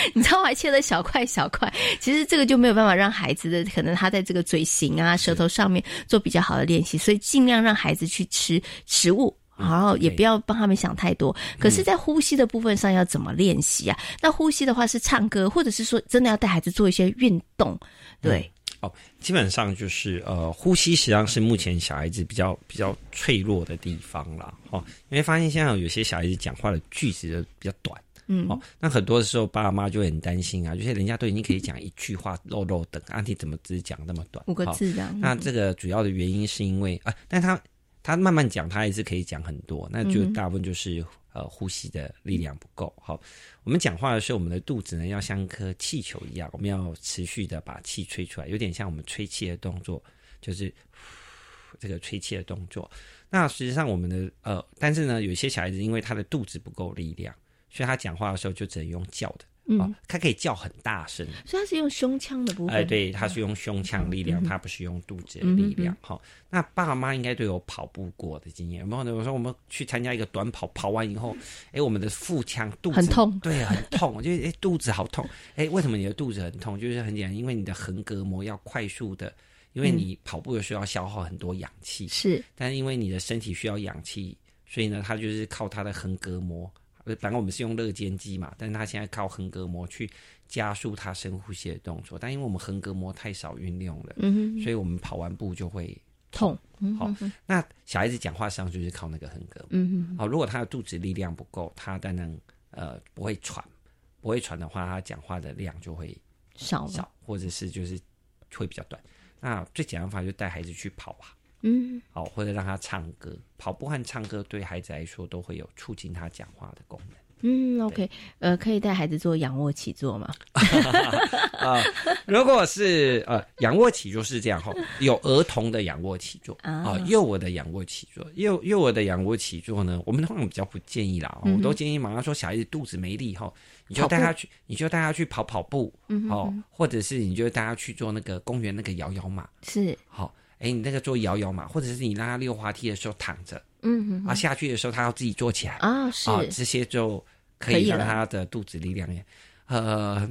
你知道还切了小块小块，其实这个就没有办法让孩子的可能他在这个嘴型啊、舌头上面做比较好的练习，所以尽量让孩子去吃食物。然后也不要帮他们想太多，可是，在呼吸的部分上要怎么练习啊？那呼吸的话是唱歌，或者是说真的要带孩子做一些运动，对。哦，基本上就是呃，呼吸实际上是目前小孩子比较比较脆弱的地方啦。哦，因为发现现在有些小孩子讲话的句子比较短，嗯，哦，那很多的时候爸爸妈妈就会很担心啊，就是人家都已经可以讲一句话漏漏等，阿弟怎么只讲那么短？五个字的。那这个主要的原因是因为啊，但他。他慢慢讲，他还是可以讲很多，那就大部分就是呃呼吸的力量不够。好，我们讲话的时候，我们的肚子呢要像颗气球一样，我们要持续的把气吹出来，有点像我们吹气的动作，就是这个吹气的动作。那实际上我们的呃，但是呢，有些小孩子因为他的肚子不够力量，所以他讲话的时候就只能用叫的。嗯，他可以叫很大声，所以他是用胸腔的部分。哎，对，它是用胸腔力量，他不是用肚子的力量。好，那爸妈应该都有跑步过的经验。有没有？我说我们去参加一个短跑，跑完以后，哎，我们的腹腔肚子很痛，对，很痛，就哎肚子好痛。哎，为什么你的肚子很痛？就是很简单，因为你的横膈膜要快速的，因为你跑步的时候要消耗很多氧气，是，但是因为你的身体需要氧气，所以呢，它就是靠它的横膈膜。本来我们是用肋间肌嘛，但是他现在靠横膈膜去加速他深呼吸的动作。但因为我们横膈膜太少运用了，嗯所以我们跑完步就会痛。好，那小孩子讲话上就是靠那个横膈膜。嗯好，如果他的肚子力量不够，他当然呃不会喘，不会喘的话，他讲话的量就会少少，或者是就是会比较短。那最简单的方法就带孩子去跑吧。嗯，好，或者让他唱歌，跑步和唱歌对孩子来说都会有促进他讲话的功能。嗯，OK，呃，可以带孩子做仰卧起坐吗？啊，如果是呃仰卧起坐是这样哈，有儿童的仰卧起坐啊，幼儿的仰卧起坐，幼幼儿的仰卧起坐呢，我们通常比较不建议啦，我都建议马上说小孩子肚子没力哈，你就带他去，你就带他去跑跑步，哦，或者是你就带他去做那个公园那个摇摇马，是。好。哎，你那个做摇摇嘛，或者是你让他溜滑梯的时候躺着，嗯，啊下去的时候他要自己坐起来啊，是啊，这些就可以让他的肚子力量，呃。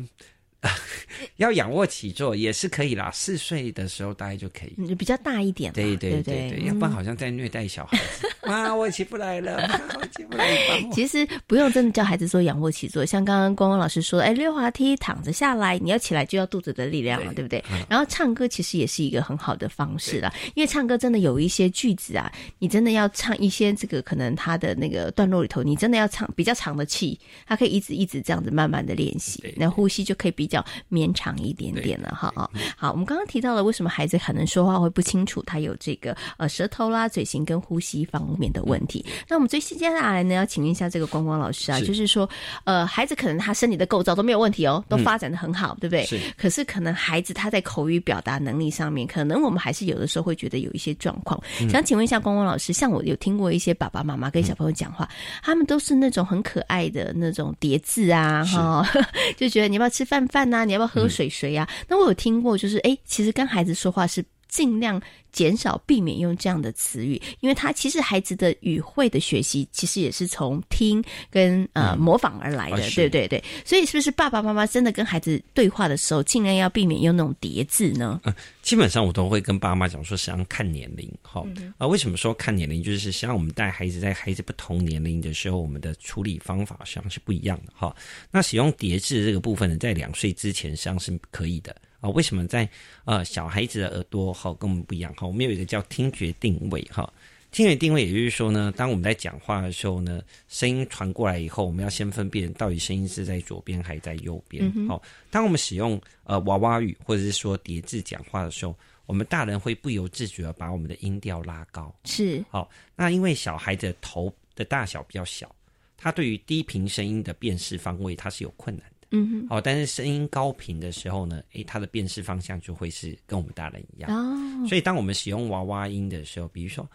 要仰卧起坐也是可以啦，四岁的时候大概就可以，比较大一点。对对对对，要不然好像在虐待小孩子。啊，我起不来了，我起不来。其实不用真的叫孩子做仰卧起坐，像刚刚光光老师说，哎，溜滑梯躺着下来，你要起来就要肚子的力量了，对不对？然后唱歌其实也是一个很好的方式啦，因为唱歌真的有一些句子啊，你真的要唱一些这个可能他的那个段落里头，你真的要唱比较长的气，它可以一直一直这样子慢慢的练习，那呼吸就可以比较绵长一点点了哈。好，我们刚刚提到了为什么孩子可能说话会不清楚，他有这个呃舌头啦、嘴型跟呼吸方面的问题。那我们最接下来呢，要请问一下这个光光老师啊，就是说呃，孩子可能他身体的构造都没有问题哦，都发展的很好，对不对？是。可是可能孩子他在口语表达能力上面，可能我们还是有的时候会觉得有一些状况。想请问一下光光老师，像我有听过一些爸爸妈妈跟小朋友讲话，他们都是那种很可爱的那种叠字啊，哈，就觉得你要不要吃饭饭呐？你要不要喝水水呀？那我有听过，就是哎，其实跟孩子说话是尽量减少、避免用这样的词语，因为他其实孩子的语汇的学习，其实也是从听跟呃模仿而来的，对对对。所以是不是爸爸妈妈真的跟孩子对话的时候，尽量要避免用那种叠字呢？嗯，基本上我都会跟爸妈讲说，实际上看年龄，哈啊，为什么说看年龄？就是实际上我们带孩子在孩子不同年龄的时候，我们的处理方法实际上是不一样的，哈。那使用叠字这个部分呢，在两岁之前实际上是可以的。啊，为什么在呃小孩子的耳朵哈跟我们不一样哈？我们有一个叫听觉定位哈，听觉定位也就是说呢，当我们在讲话的时候呢，声音传过来以后，我们要先分辨到底声音是在左边还是在右边。好，当我们使用呃娃娃语或者是说叠字讲话的时候，我们大人会不由自主的把我们的音调拉高。是，好，那因为小孩子头的大小比较小，他对于低频声音的辨识方位，他是有困难。嗯哼，好，但是声音高频的时候呢，诶，它的辨识方向就会是跟我们大人一样。哦，所以当我们使用娃娃音的时候，比如说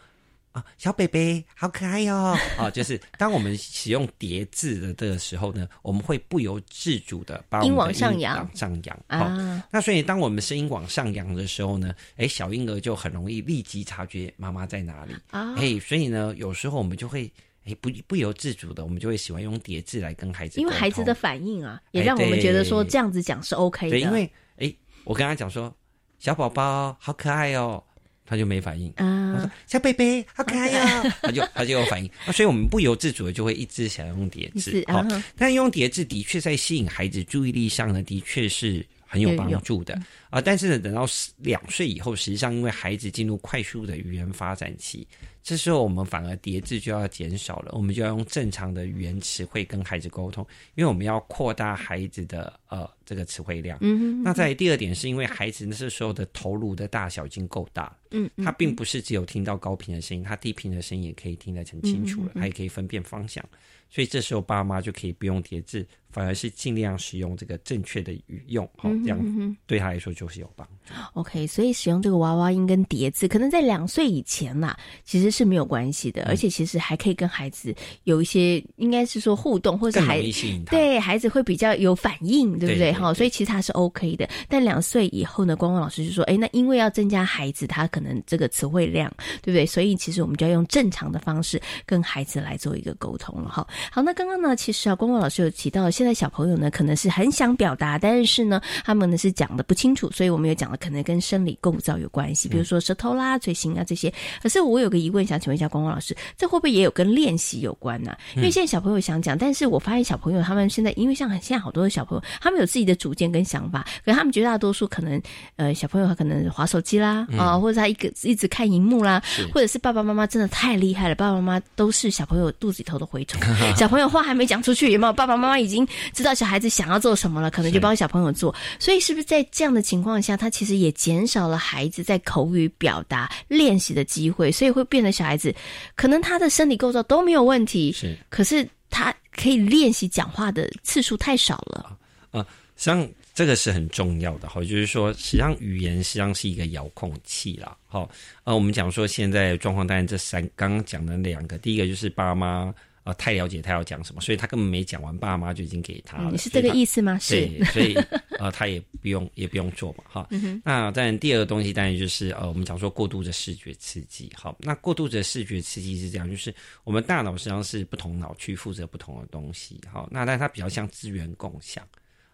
啊，小贝贝好可爱哟，啊，就是当我们使用叠字的的时候呢，我们会不由自主的把音往上扬，往上扬啊。那所以当我们声音往上扬的时候呢，诶，小婴儿就很容易立即察觉妈妈在哪里啊。诶，所以呢，有时候我们就会。哎，不不由自主的，我们就会喜欢用叠字来跟孩子，因为孩子的反应啊，也让我们觉得说这样子讲是 OK 的。对，因为哎，我跟他讲说，小宝宝好可爱哦，他就没反应。啊，说小贝贝好可爱哦，他就他就有反应。那所以我们不由自主的就会一直想用叠字。好，但用叠字的确在吸引孩子注意力上呢，的确是。很有帮助的啊！但是呢，等到两岁以后，实际上因为孩子进入快速的语言发展期，这时候我们反而叠字就要减少了，我们就要用正常的语言词汇跟孩子沟通，因为我们要扩大孩子的呃这个词汇量。嗯，那在第二点是因为孩子那时候的头颅的大小已经够大，嗯，他并不是只有听到高频的声音，他低频的声音也可以听得很清楚了，他也可以分辨方向，所以这时候爸妈就可以不用叠字。反而是尽量使用这个正确的语用，好，这样对他来说就是有帮助。OK，所以使用这个娃娃音跟叠字，可能在两岁以前呐，其实是没有关系的，而且其实还可以跟孩子有一些，应该是说互动，或者孩对孩子会比较有反应，对不对？哈，所以其实他是 OK 的。但两岁以后呢，光光老师就说，哎，那因为要增加孩子他可能这个词汇量，对不对？所以其实我们就要用正常的方式跟孩子来做一个沟通了。哈，好，那刚刚呢，其实啊，光光老师有提到现在小朋友呢，可能是很想表达，但是呢，他们呢是讲的不清楚，所以我们有讲了，可能跟生理构造有关系，比如说舌头啦、嘴型啊这些。可是我有个疑问，想请问一下光光老师，这会不会也有跟练习有关呢？因为现在小朋友想讲，但是我发现小朋友他们现在，因为像现在好多的小朋友，他们有自己的主见跟想法，可是他们绝大多数可能，呃，小朋友他可能划手机啦，啊，或者他一个一直看荧幕啦，或者是爸爸妈妈真的太厉害了，爸爸妈妈都是小朋友肚子里头的蛔虫，小朋友话还没讲出去，有没有？爸爸妈妈已经知道。小孩子想要做什么了，可能就帮小朋友做。所以，是不是在这样的情况下，他其实也减少了孩子在口语表达练习的机会，所以会变得小孩子可能他的身体构造都没有问题，是，可是他可以练习讲话的次数太少了。啊，实际上这个是很重要的哈，就是说，实际上语言实际上是一个遥控器啦。好，呃，我们讲说现在状况，当然这三刚刚讲的两个，第一个就是爸妈。啊，太了解他要讲什么，所以他根本没讲完，爸妈就已经给他了。你是这个意思吗？是，所以呃，他也不用也不用做嘛，哈。那当然，第二个东西当然就是呃，我们讲说过度的视觉刺激，好，那过度的视觉刺激是这样，就是我们大脑实际上是不同脑区负责不同的东西，好，那但它比较像资源共享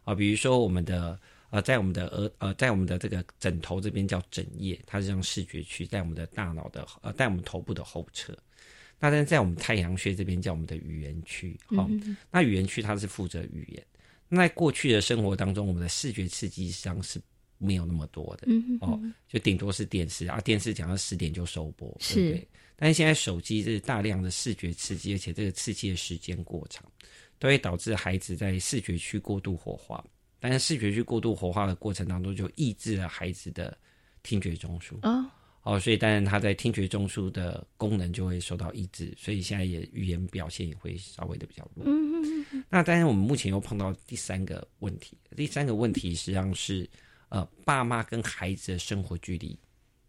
啊，比如说我们的呃，在我们的额呃，在我们的这个枕头这边叫枕叶，它是像视觉区，在我们的大脑的呃，在我们头部的后侧。那但在我们太阳穴这边叫我们的语言区，好，那语言区它是负责语言。那在过去的生活当中，我们的视觉刺激实际上是没有那么多的，哦，就顶多是电视啊，电视讲到十点就收播，对不对？但是现在手机是大量的视觉刺激，而且这个刺激的时间过长，都会导致孩子在视觉区过度活化。但是视觉区过度活化的过程当中，就抑制了孩子的听觉中枢啊。哦，所以当然他在听觉中枢的功能就会受到抑制，所以现在也语言表现也会稍微的比较弱。嗯嗯嗯。那当然我们目前又碰到第三个问题，第三个问题实际上是呃，爸妈跟孩子的生活距离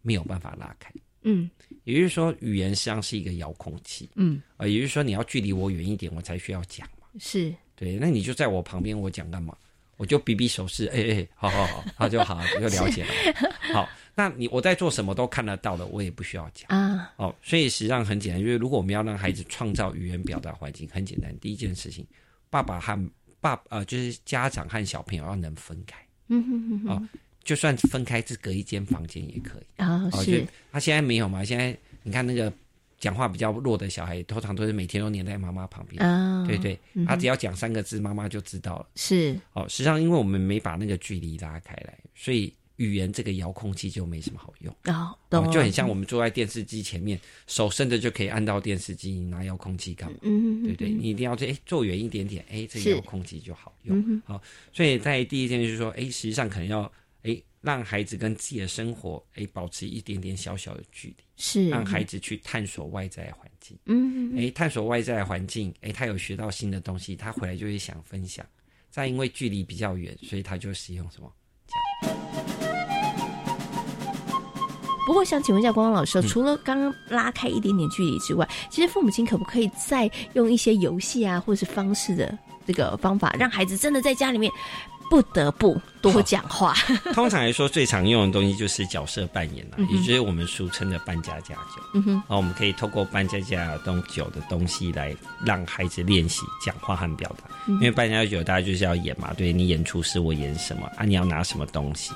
没有办法拉开。嗯。也就是说，语言实际上是一个遥控器。嗯。啊，也就是说你要距离我远一点，我才需要讲嘛。是。对，那你就在我旁边，我讲干嘛？我就比比手势，哎哎，好好好，他就好，就了解了。好。那你我在做什么都看得到的，我也不需要讲啊。哦，所以实际上很简单，因为如果我们要让孩子创造语言表达环境，很简单，第一件事情，爸爸和爸呃，就是家长和小朋友要能分开。嗯哼哼。哦，就算分开是隔一间房间也可以啊。是。他现在没有嘛？现在你看那个讲话比较弱的小孩，通常都是每天都黏在妈妈旁边啊。对对，他只要讲三个字，妈妈就知道了。是。哦，实际上因为我们没把那个距离拉开来，所以。语言这个遥控器就没什么好用啊，就很像我们坐在电视机前面，手伸着就可以按到电视机，你拿遥控器干嘛？嗯，对对，你一定要哎坐远一点点，哎，这个遥控器就好用。好，所以在第一件就是说，哎，实际上可能要哎让孩子跟自己的生活哎保持一点点小小的距离，是让孩子去探索外在环境。嗯，哎，探索外在环境，哎，他有学到新的东西，他回来就会想分享。再因为距离比较远，所以他就使用什么？不过想请问一下光光老师，除了刚刚拉开一点点距离之外，其实父母亲可不可以再用一些游戏啊，或者是方式的这个方法，让孩子真的在家里面不得不多讲话。通常来说，最常用的东西就是角色扮演啦，嗯也就是我们俗称的扮家家酒。嗯哼，啊，我们可以透过扮家家酒的东西来让孩子练习讲话和表达。嗯因为扮家家酒大家就是要演嘛，对你演厨师，我演什么啊？你要拿什么东西？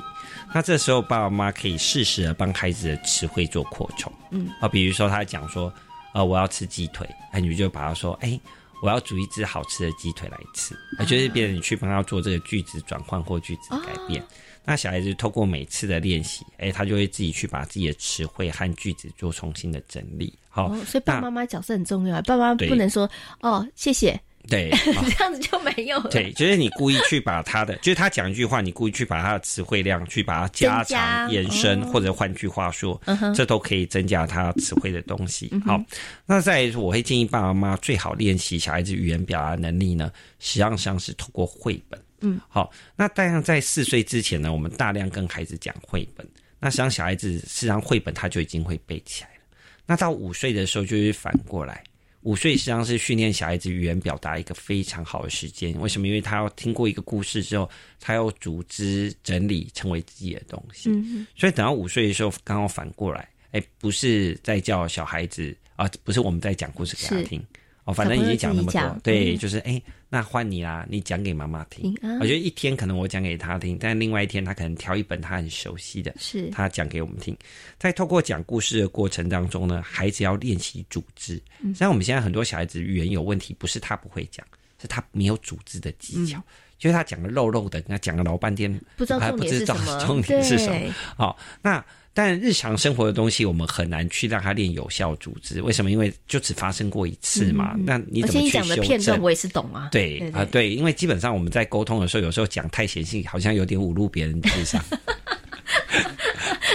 那这时候爸爸妈妈可以适时的帮孩子的词汇做扩充。嗯啊，比如说他讲说，呃，我要吃鸡腿，哎，你就把他说，哎。我要煮一只好吃的鸡腿来吃，啊，就是别人去帮他做这个句子转换或句子改变。那小孩子透过每次的练习，哎，他就会自己去把自己的词汇和句子做重新的整理。好、哦，所以爸爸妈妈角色很重要，爸爸妈妈不能说哦谢谢，对，这样子就没有了。对，就是你故意去把他的，就是他讲一句话，你故意去把他的词汇量去把它加长、延伸，哦或者换句话说，嗯这都可以增加他词汇的东西。嗯好，那再我会建议爸爸妈妈最好练习小孩子语言表达能力呢，实际上上是透过绘本。嗯，好，那当然在四岁之前呢，我们大量跟孩子讲绘本。那实际上小孩子实际上绘本他就已经会背起来了。那到五岁的时候就是反过来，五岁实际上是训练小孩子语言表达一个非常好的时间。为什么？因为他要听过一个故事之后，他要组织整理成为自己的东西。嗯所以等到五岁的时候，刚好反过来，哎，不是在叫小孩子啊，不是我们在讲故事给他是听。哦，反正已经讲那么多对，嗯就是哎，那换你啦，你讲给妈妈听。我觉得一天可能我讲给他听，但另外一天他可能挑一本他很熟悉的，是他讲给我们听。在透过讲故事的过程当中呢，孩子要练习组织。嗯像我们现在很多小孩子语言有问题，不是他不会讲，是他没有组织的技巧。就是他讲的肉肉的，跟他讲了老半天，嗯不知道重点是知道什么重点是什么。好、那但日常生活的东西，我们很难去让他练有效组织。为什么？因为就只发生过一次嘛。那你而怎么去修且你讲的片段正？我也是懂啊。对啊、对，因为基本上我们在沟通的时候，有时候讲太显性，好像有点侮辱别人智商。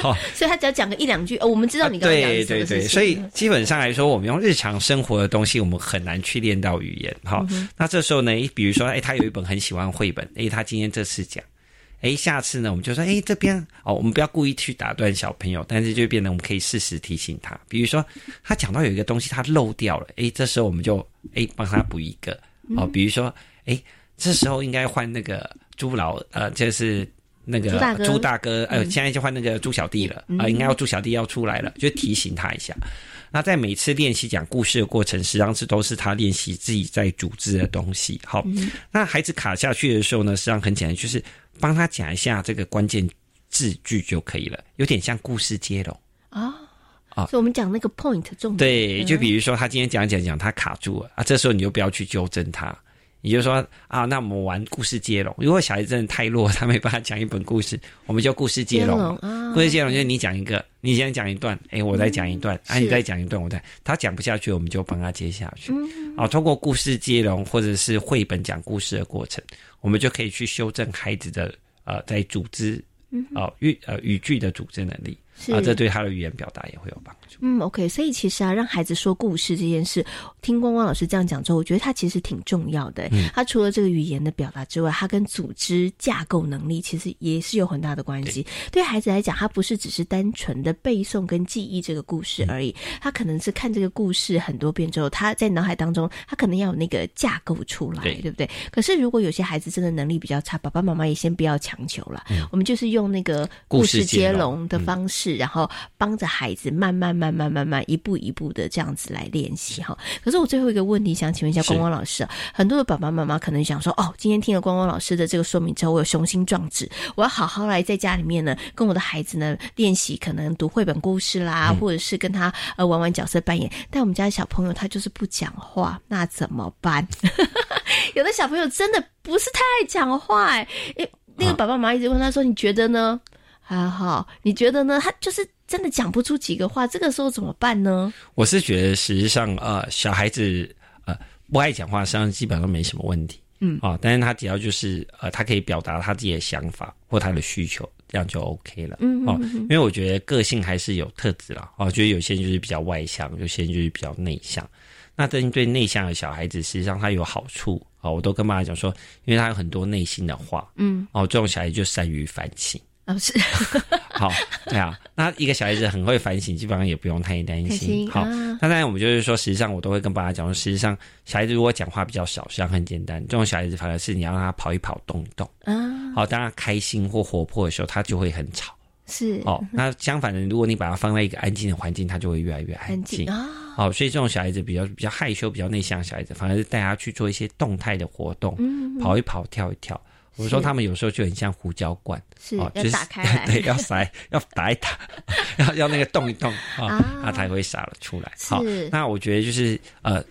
好，所以他只要讲个一两句，哦，我们知道你刚刚讲的对对对，所以基本上来说，我们用日常生活的东西，我们很难去练到语言。哈、嗯那这时候呢，比如说，哎，他有一本很喜欢绘本，哎，他今天这次讲。哎，下次呢，我们就说，哎，这边哦，我们不要故意去打断小朋友，但是就变得我们可以适时提醒他。比如说，他讲到有一个东西他漏掉了，哎，这时候我们就哎帮他补一个哦。比如说，哎，这时候应该换那个朱老，呃，就是那个朱大哥朱大哥，呃，嗯现在就换那个朱小弟了啊、应该要朱小弟要出来了，就提醒他一下。那在每次练习讲故事的过程，实际上是都是他练习自己在组织的东西。好，那孩子卡下去的时候呢，实际上很简单，就是帮他讲一下这个关键字句就可以了，有点像故事接龙。啊啊所以我们讲那个 point 重点。对，就嗯比如说他今天讲讲讲，他卡住了啊，这时候你就不要去纠正他，你就说啊，那我们玩故事接龙。如果小孩子真的太弱，他没办法讲一本故事，我们就故事接龙。故事接龙就是你讲一个，你先讲一段，哎，我再讲一段，啊，你再讲一段，我再，他讲不下去，我们就帮他接下去。嗯啊，通过故事接龙或者是绘本讲故事的过程，我们就可以去修正孩子的呃在组织嗯哼啊语呃语句的组织能力是啊，这对他的语言表达也会有帮助。嗯，OK，所以其实啊，让孩子说故事这件事，听光光老师这样讲之后，我觉得他其实挺重要的。嗯他除了这个语言的表达之外，他跟组织架构能力其实也是有很大的关系。对孩子来讲，他不是只是单纯的背诵跟记忆这个故事而已，他可能是看这个故事很多遍之后，他在脑海当中，他可能要有那个架构出来，对对不对？可是如果有些孩子真的能力比较差，爸爸妈妈也先不要强求了，我们就是用那个故故事接龙的方式，然后帮着孩子慢慢、慢慢、慢慢一步一步的这样子来练习哈。可是我最后一个问题想请问一下是光光老师啊，很多的爸爸妈妈可能想说，哦，今天听了光光老师的这个说明之后，我有雄心壮志，我要好好来在家里面呢，跟我的孩子呢练习，可能读绘本故事啦，嗯或者是跟他呃玩玩角色扮演。但我们家的小朋友他就是不讲话，那怎么办？有的小朋友真的不是太爱讲话、哎，诶那个爸爸妈妈一直问他说：“你觉得呢？”还好，你觉得呢？他就是真的讲不出几个话，这个时候怎么办呢？我是觉得，实际上，呃，小孩子呃不爱讲话，实际上基本上没什么问题。嗯啊，但是他只要就是呃，他可以表达他自己的想法或他的需求，这样就 OK 了。哦嗯嗯嗯，因为我觉得个性还是有特质啦。哦，觉得有些人就是比较外向，有些人就是比较内向。那针对内向的小孩子，实际上他有好处啊、哦，我都跟妈妈讲说，因为他有很多内心的话，嗯哦，这种小孩就善于反省。哦，是。好，对啊，那一个小孩子很会反省，基本上也不用太担心。好，那当然我们就是说，实际上我都会跟爸爸讲说，实际上小孩子如果讲话比较少，实际上很简单，这种小孩子反而是你要让他跑一跑、动一动啊。好，当他开心或活泼的时候，他就会很吵。是哦，那相反的，如果你把它放在一个安静的环境，他就会越来越安静啊。哦，所以这种小孩子比较比较害羞、比较内向的小孩子，反而是带他去做一些动态的活动，跑一跑、跳一跳。我说他们有时候就很像胡椒罐，是要打开来，对，要塞，要打一打，要要那个动一动啊，它才会洒了出来。好，那我觉得就是呃。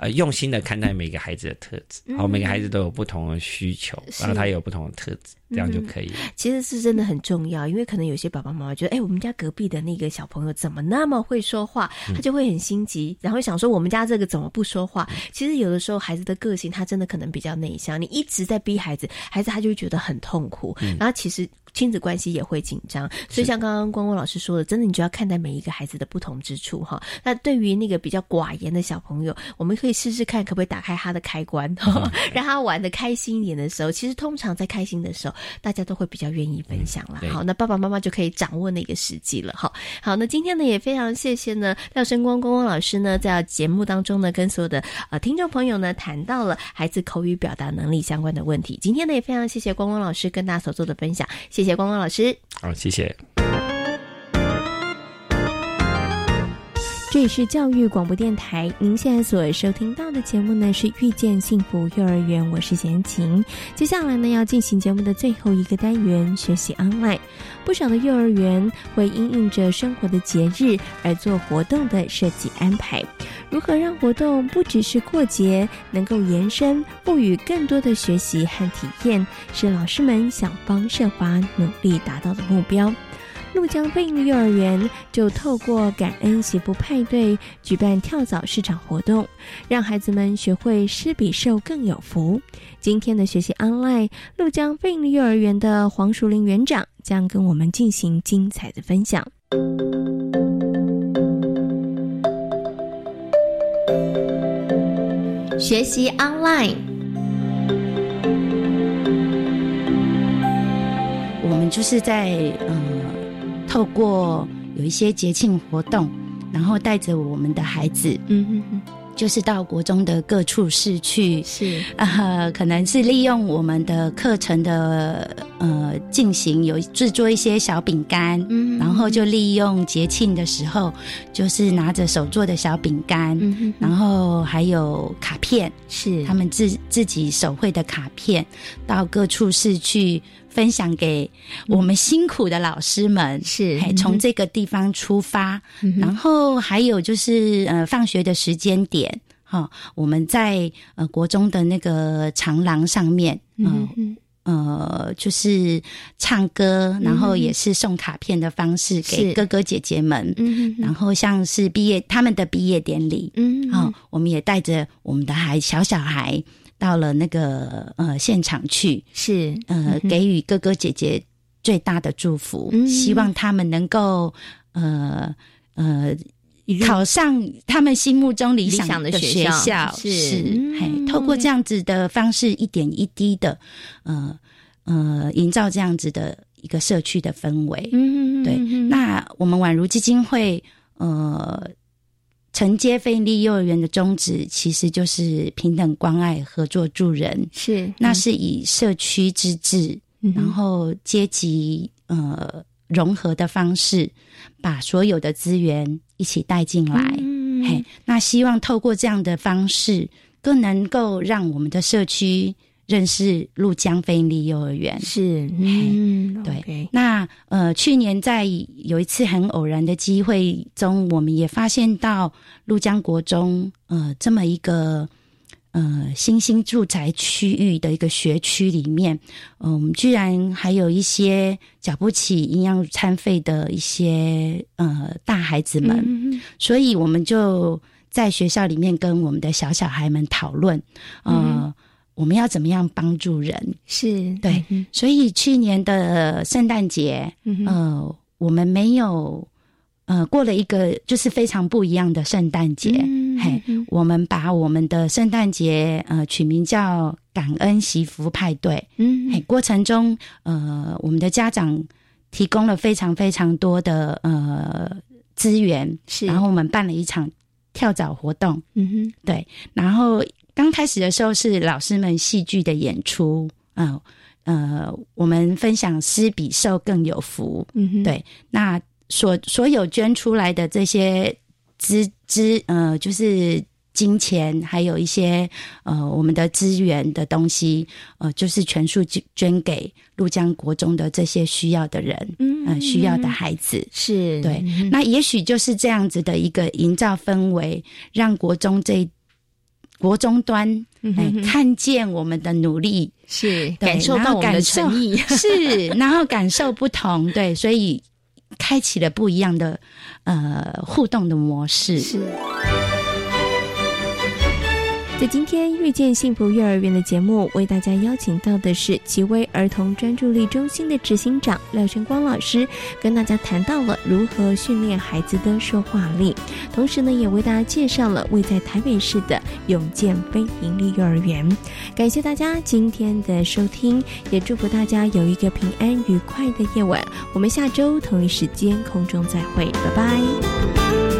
呃，用心的看待每个孩子的特质，好，每个孩子都有不同的需求，然后他也有不同的特质，这样就可以了。其实是真的很重要，因为可能有些爸爸妈妈觉得，哎，我们家隔壁的那个小朋友怎么那么会说话，他就会很心急，然后想说我们家这个怎么不说话？其实有的时候孩子的个性他真的可能比较内向，你一直在逼孩子，孩子他就会觉得很痛苦，然后其实。亲子关系也会紧张，所以像刚刚光光老师说的，真的你就要看待每一个孩子的不同之处哈。那对于那个比较寡言的小朋友，我们可以试试看可不可以打开他的开关，让他玩的开心一点的时候，其实通常在开心的时候，大家都会比较愿意分享了。好，那爸爸妈妈就可以掌握那个时机了哈。好，那今天呢也非常谢谢呢廖生光光光老师呢在节目当中呢跟所有的呃听众朋友呢谈到了孩子口语表达能力相关的问题。今天呢也非常谢谢光光老师跟大家所做的分享。谢谢谢谢光光老师，好，谢谢。这里是教育广播电台，您现在所收听到的节目呢是《遇见幸福幼儿园》，我是贤琴。接下来呢要进行节目的最后一个单元——学习 online。不少的幼儿园会因应着生活的节日而做活动的设计安排。如何让活动不只是过节，能够延伸，赋予更多的学习和体验，是老师们想方设法努力达到的目标。鹭江飞鹰幼儿园就透过感恩喜福派对，举办跳蚤市场活动，让孩子们学会施比受更有福。今天的学习 online，怒江飞鹰幼儿园的黄淑玲园长将跟我们进行精彩的分享。学习 online，我们就是在嗯，透过有一些节庆活动，然后带着我们的孩子，嗯嗯嗯。就是到国中的各处市去，是。呃，可能是利用我们的课程的呃进行，有制作一些小饼干，嗯，然后就利用节庆的时候，就是拿着手做的小饼干，嗯，然后还有卡片，是。他们自自己手绘的卡片，到各处市去分享给我们辛苦的老师们，是从这个地方出发，然后还有就是呃放学的时间点。哈，我们在呃国中的那个长廊上面，嗯呃，就是唱歌，然后也是送卡片的方式给哥哥姐姐们，嗯，然后像是毕业他们的毕业典礼，嗯，好，我们也带着我们的孩小小孩到了那个呃现场去，是呃给予哥哥姐姐最大的祝福，希望他们能够呃呃。考上他们心目中理想的学校是，嘿，透过这样子的方式，一点一滴的，呃呃，营造这样子的一个社区的氛围。嗯，对。那我们宛如基金会，呃，承接费力幼儿园的宗旨，其实就是平等关爱、合作助人。是，那是以社区之治，然后阶级呃融合的方式，把所有的资源。一起带进来，嘿，那希望透过这样的方式，更能够让我们的社区认识陆江飞利幼儿园。是，嗯，对。那呃，去年在有一次很偶然的机会中，我们也发现到陆江国中，呃，这么一个。呃，新兴住宅区域的一个学区里面，嗯，居然还有一些缴不起营养餐费的一些呃大孩子们，所以我们就在学校里面跟我们的小小孩们讨论，呃，我们要怎么样帮助人？是对，所以去年的圣诞节，呃，我们没有。呃，过了一个就是非常不一样的圣诞节，嘿，我们把我们的圣诞节呃取名叫感恩祈福派对，嗯，嘿，过程中呃，我们的家长提供了非常非常多的呃资源，是，然后我们办了一场跳蚤活动，嗯哼，对，然后刚开始的时候是老师们戏剧的演出，嗯呃，我们分享施比受更有福，嗯哼，对，那所所有捐出来的这些资资呃，就是金钱，还有一些呃我们的资源的东西，呃，就是全数捐捐给陆江国中的这些需要的人，嗯呃，需要的孩子，是对。那也许就是这样子的一个营造氛围，让国中这国中端哎看见我们的努力，是感受到我们的诚意，是然后感受不同，对，所以开启了不一样的呃互动的模式。是。在今天遇见幸福幼儿园的节目，为大家邀请到的是奇威儿童专注力中心的执行长廖晨光老师，跟大家谈到了如何训练孩子的说话力，同时呢，也为大家介绍了位在台北市的永健非营利幼儿园。感谢大家今天的收听，也祝福大家有一个平安愉快的夜晚。我们下周同一时间空中再会，拜拜。